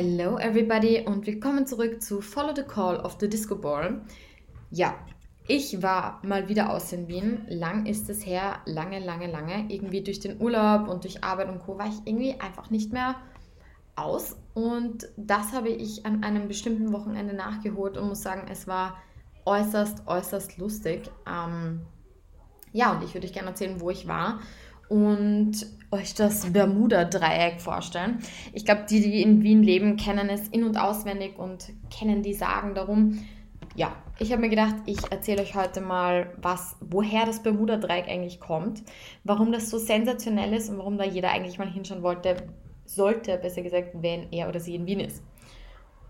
Hello everybody und willkommen zurück zu Follow the Call of the Disco Ball. Ja, ich war mal wieder aus in Wien. Lang ist es her, lange, lange, lange. Irgendwie durch den Urlaub und durch Arbeit und Co. war ich irgendwie einfach nicht mehr aus. Und das habe ich an einem bestimmten Wochenende nachgeholt und muss sagen, es war äußerst, äußerst lustig. Ähm, ja, und ich würde euch gerne erzählen, wo ich war und euch das Bermuda-Dreieck vorstellen. Ich glaube, die, die in Wien leben, kennen es in- und auswendig und kennen die Sagen darum. Ja, ich habe mir gedacht, ich erzähle euch heute mal, was, woher das Bermuda-Dreieck eigentlich kommt, warum das so sensationell ist und warum da jeder eigentlich mal hinschauen wollte, sollte, besser gesagt, wenn er oder sie in Wien ist.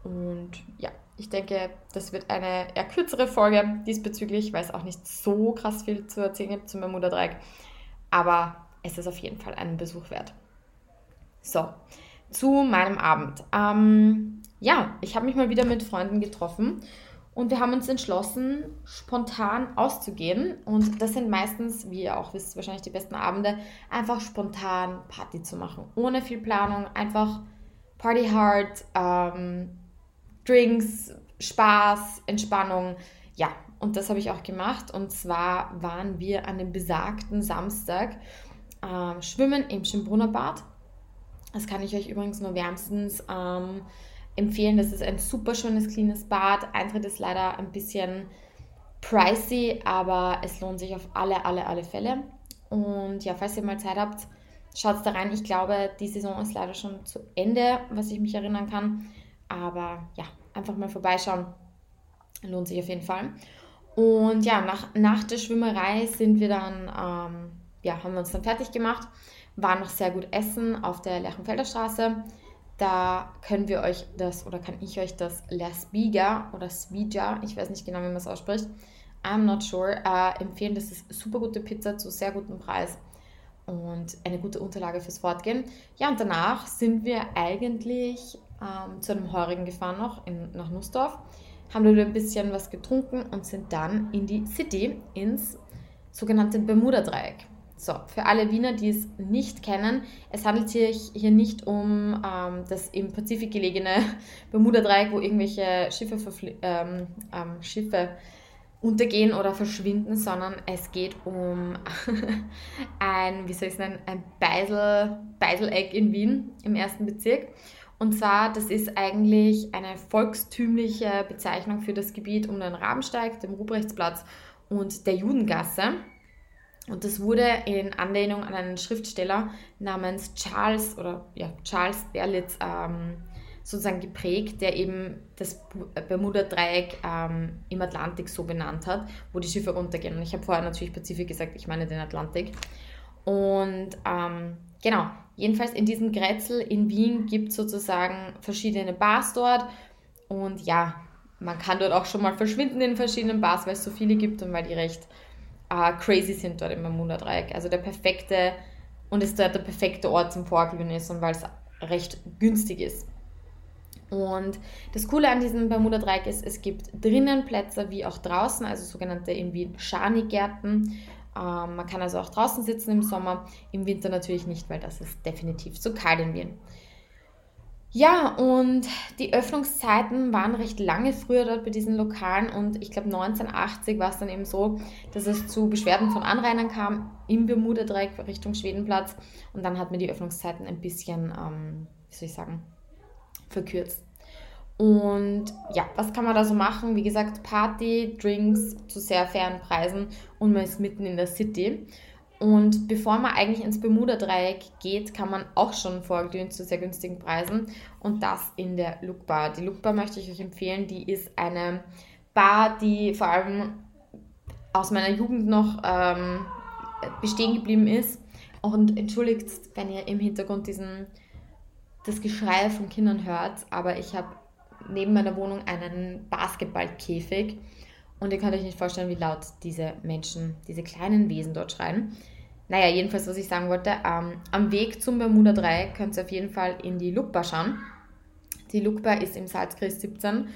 Und ja, ich denke, das wird eine eher kürzere Folge diesbezüglich, weil es auch nicht so krass viel zu erzählen gibt zum Bermuda-Dreieck. Aber es ist auf jeden Fall einen Besuch wert. So, zu meinem Abend. Ähm, ja, ich habe mich mal wieder mit Freunden getroffen und wir haben uns entschlossen, spontan auszugehen. Und das sind meistens, wie ihr auch wisst, wahrscheinlich die besten Abende, einfach spontan Party zu machen. Ohne viel Planung, einfach Party hard, ähm, Drinks, Spaß, Entspannung. Ja, und das habe ich auch gemacht. Und zwar waren wir an dem besagten Samstag äh, schwimmen im Schimbrunner Bad. Das kann ich euch übrigens nur wärmstens ähm, empfehlen. Das ist ein super schönes, cleanes Bad. Eintritt ist leider ein bisschen pricey, aber es lohnt sich auf alle, alle, alle Fälle. Und ja, falls ihr mal Zeit habt, schaut da rein. Ich glaube, die Saison ist leider schon zu Ende, was ich mich erinnern kann. Aber ja, einfach mal vorbeischauen. Lohnt sich auf jeden Fall. Und ja, nach, nach der Schwimmerei sind wir dann ähm, ja, haben wir uns dann fertig gemacht, waren noch sehr gut essen auf der Lerchenfelder Straße. Da können wir euch das oder kann ich euch das La oder Svija, ich weiß nicht genau, wie man es ausspricht, I'm not sure, äh, empfehlen. Das ist super gute Pizza zu sehr gutem Preis und eine gute Unterlage fürs Fortgehen. Ja, und danach sind wir eigentlich ähm, zu einem Heurigen gefahren noch in, nach Nussdorf, haben dort ein bisschen was getrunken und sind dann in die City, ins sogenannte Bermuda-Dreieck. So, für alle Wiener, die es nicht kennen, es handelt sich hier nicht um ähm, das im Pazifik gelegene Bermuda-Dreieck, wo irgendwelche Schiffe, ähm, ähm, Schiffe untergehen oder verschwinden, sondern es geht um ein, wie soll ich es nennen, ein Beisel, Beiseleck in Wien im ersten Bezirk. Und zwar, das ist eigentlich eine volkstümliche Bezeichnung für das Gebiet um den Rabensteig, dem Ruprechtsplatz und der Judengasse. Und das wurde in Anlehnung an einen Schriftsteller namens Charles oder ja, Charles Berlitz ähm, sozusagen geprägt, der eben das Bermuda-Dreieck ähm, im Atlantik so benannt hat, wo die Schiffe runtergehen. Und ich habe vorher natürlich Pazifik gesagt, ich meine den Atlantik. Und ähm, genau, jedenfalls in diesem Grätzl in Wien gibt es sozusagen verschiedene Bars dort. Und ja, man kann dort auch schon mal verschwinden in verschiedenen Bars, weil es so viele gibt und weil die recht äh, crazy sind dort im Bermuda-Dreieck. Also der perfekte, und es dort der perfekte Ort zum Vorglühen ist und weil es recht günstig ist. Und das Coole an diesem Bermuda-Dreieck ist, es gibt drinnen Plätze wie auch draußen, also sogenannte Wien Schani-Gärten. Ähm, man kann also auch draußen sitzen im Sommer, im Winter natürlich nicht, weil das ist definitiv zu kalt in Wien. Ja, und die Öffnungszeiten waren recht lange früher dort bei diesen Lokalen und ich glaube 1980 war es dann eben so, dass es zu Beschwerden von Anrainern kam im Bermuda-Dreieck Richtung Schwedenplatz und dann hat man die Öffnungszeiten ein bisschen, ähm, wie soll ich sagen, verkürzt. Und ja, was kann man da so machen? Wie gesagt, Party, Drinks zu sehr fairen Preisen und man ist mitten in der City. Und bevor man eigentlich ins Bermuda-Dreieck geht, kann man auch schon vorglühen zu sehr günstigen Preisen. Und das in der Look Bar. Die Look Bar möchte ich euch empfehlen. Die ist eine Bar, die vor allem aus meiner Jugend noch ähm, bestehen geblieben ist. Und entschuldigt, wenn ihr im Hintergrund diesen, das Geschrei von Kindern hört, aber ich habe neben meiner Wohnung einen Basketballkäfig und ihr könnt euch nicht vorstellen, wie laut diese Menschen, diese kleinen Wesen dort schreien. Naja, jedenfalls, was ich sagen wollte, ähm, am Weg zum Bermuda 3 könnt ihr auf jeden Fall in die Lukbar schauen. Die Lukbar ist im Salzkreis 17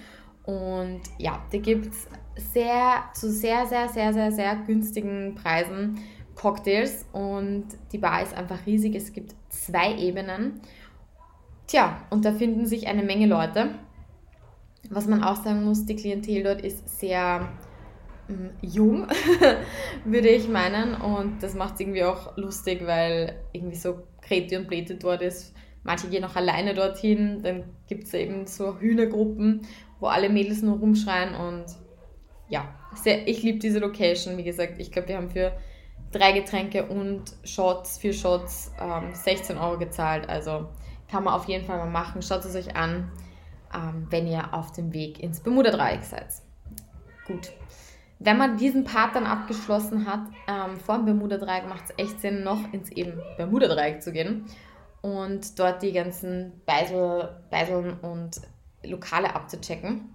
und ja, da gibt es sehr, zu sehr, sehr, sehr, sehr, sehr günstigen Preisen Cocktails und die Bar ist einfach riesig. Es gibt zwei Ebenen Tja, und da finden sich eine Menge Leute. Was man auch sagen muss, die Klientel dort ist sehr ähm, jung, würde ich meinen. Und das macht es irgendwie auch lustig, weil irgendwie so Kreti und Blete dort ist. Manche gehen auch alleine dorthin. Dann gibt es eben so Hühnergruppen, wo alle Mädels nur rumschreien. Und ja, sehr, ich liebe diese Location. Wie gesagt, ich glaube, wir haben für drei Getränke und Shots, vier Shots, ähm, 16 Euro gezahlt. Also kann man auf jeden Fall mal machen. Schaut es euch an, ähm, wenn ihr auf dem Weg ins Bermuda-Dreieck seid. Gut. Wenn man diesen Part dann abgeschlossen hat, ähm, vor dem Bermuda-Dreieck macht es echt Sinn, noch ins eben Bermuda-Dreieck zu gehen und dort die ganzen Beisel, Beiseln und Lokale abzuchecken.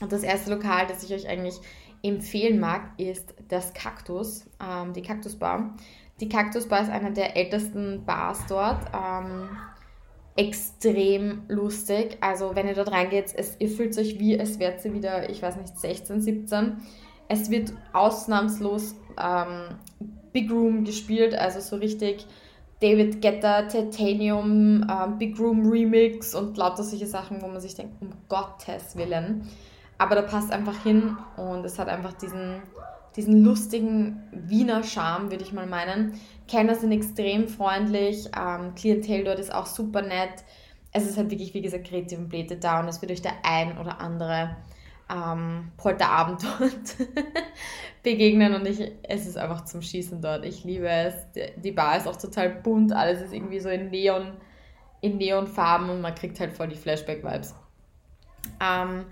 Und das erste Lokal, das ich euch eigentlich empfehlen mag, ist das Kaktus, ähm, die Kaktusbar. Die Kaktusbar ist eine der ältesten Bars dort. Ähm, extrem lustig. Also wenn ihr dort reingeht, es, ihr fühlt euch wie, es wärt sie wieder, ich weiß nicht, 16, 17. Es wird ausnahmslos ähm, Big Room gespielt, also so richtig David Guetta, Titanium, ähm, Big Room Remix und lauter solche Sachen, wo man sich denkt, um Gottes Willen. Aber da passt einfach hin und es hat einfach diesen, diesen lustigen Wiener Charme, würde ich mal meinen. Kellner sind extrem freundlich, ähm, Klientel dort ist auch super nett. Es ist halt wirklich, wie gesagt, kreativ und Bläte da und es wird euch der ein oder andere ähm, Polterabend dort begegnen und ich, es ist einfach zum Schießen dort. Ich liebe es. Die Bar ist auch total bunt, alles ist irgendwie so in Neon, in Neonfarben und man kriegt halt voll die Flashback-Vibes. Ähm,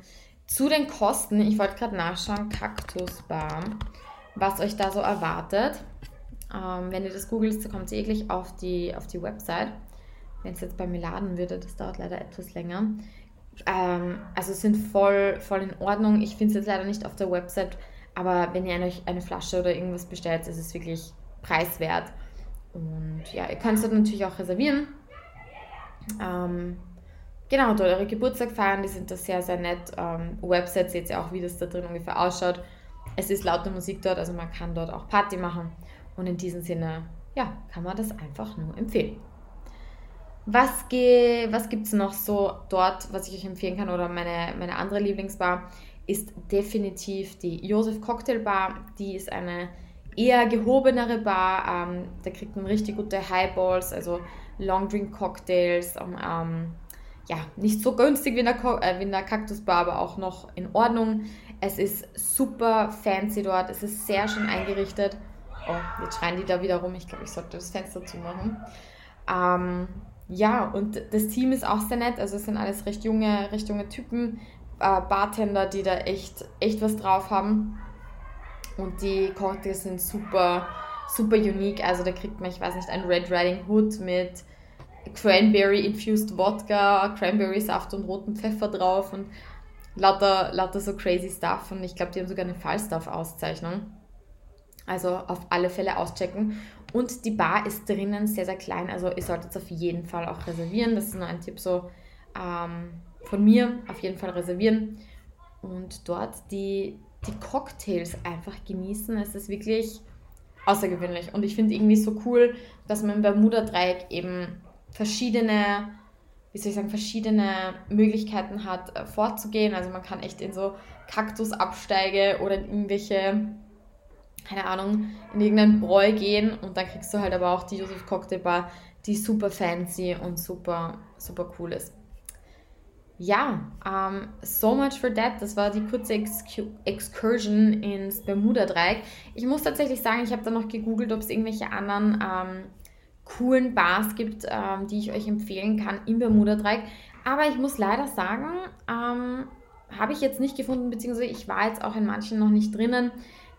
zu den Kosten, ich wollte gerade nachschauen, Kaktusbar, was euch da so erwartet. Ähm, wenn ihr das googelt, kommt ihr eklig auf die, auf die Website. Wenn es jetzt bei mir laden würde, das dauert leider etwas länger. Ähm, also sind voll, voll in Ordnung. Ich finde es jetzt leider nicht auf der Website, aber wenn ihr eine, eine Flasche oder irgendwas bestellt, ist es wirklich preiswert. Und ja, ihr könnt es natürlich auch reservieren. Ähm, genau, dort eure Geburtstag feiern, die sind da sehr, sehr nett. Ähm, Website seht ihr auch, wie das da drin ungefähr ausschaut. Es ist laute Musik dort, also man kann dort auch Party machen. Und in diesem Sinne, ja, kann man das einfach nur empfehlen. Was, was gibt es noch so dort, was ich euch empfehlen kann? Oder meine, meine andere Lieblingsbar ist definitiv die Josef Cocktail Bar. Die ist eine eher gehobenere Bar. Ähm, da kriegt man richtig gute Highballs, also Long Drink Cocktails. Ähm, ja, nicht so günstig wie in, der, äh, wie in der Cactus aber auch noch in Ordnung. Es ist super fancy dort. Es ist sehr schön eingerichtet. Oh, jetzt schreien die da wieder rum. Ich glaube, ich sollte das Fenster zumachen. Ähm, ja, und das Team ist auch sehr nett. Also es sind alles recht junge, recht junge Typen, äh, Bartender, die da echt, echt was drauf haben. Und die Cocktails sind super, super unique. Also da kriegt man, ich weiß nicht, ein Red Riding Hood mit Cranberry Infused Wodka, Cranberry Saft und roten Pfeffer drauf und lauter, lauter so crazy Stuff. Und ich glaube, die haben sogar eine Fallstuff-Auszeichnung. Also auf alle Fälle auschecken. Und die Bar ist drinnen sehr, sehr klein. Also ihr solltet es auf jeden Fall auch reservieren. Das ist nur ein Tipp so ähm, von mir. Auf jeden Fall reservieren. Und dort die, die Cocktails einfach genießen. Es ist wirklich außergewöhnlich. Und ich finde irgendwie so cool, dass man im Bermuda-Dreieck eben verschiedene, wie soll ich sagen, verschiedene Möglichkeiten hat, äh, vorzugehen. Also man kann echt in so Kaktusabsteige oder in irgendwelche keine Ahnung, in irgendein Bräu gehen und dann kriegst du halt aber auch die Josef Cocktail Bar, die super fancy und super, super cool ist. Ja, um, ähm, so much for that. Das war die kurze Excu Excursion ins Bermuda-Dreieck. Ich muss tatsächlich sagen, ich habe da noch gegoogelt, ob es irgendwelche anderen ähm, coolen Bars gibt, ähm, die ich euch empfehlen kann im Bermuda-Dreieck. Aber ich muss leider sagen, ähm, habe ich jetzt nicht gefunden, beziehungsweise ich war jetzt auch in manchen noch nicht drinnen.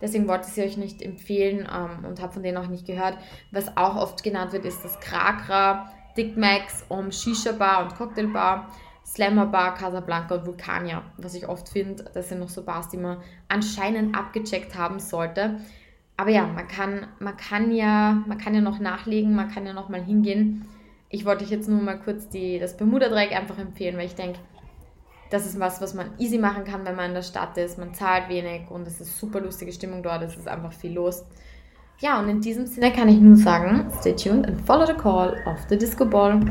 Deswegen wollte ich sie euch nicht empfehlen ähm, und habe von denen auch nicht gehört. Was auch oft genannt wird, ist das Krakra, Dick Max, um Shisha Bar und Cocktail Bar, Slammer Bar, Casablanca und Vulkania. Was ich oft finde, das sind noch so Bars, die man anscheinend abgecheckt haben sollte. Aber ja, man kann, man kann ja, man kann ja noch nachlegen, man kann ja noch mal hingehen. Ich wollte euch jetzt nur mal kurz die, das Bermuda-Dreieck einfach empfehlen, weil ich denke, das ist was, was man easy machen kann, wenn man in der Stadt ist. Man zahlt wenig und es ist super lustige Stimmung dort. Es ist einfach viel los. Ja, und in diesem Sinne kann ich nur sagen, stay tuned and follow the call of the Disco Ball.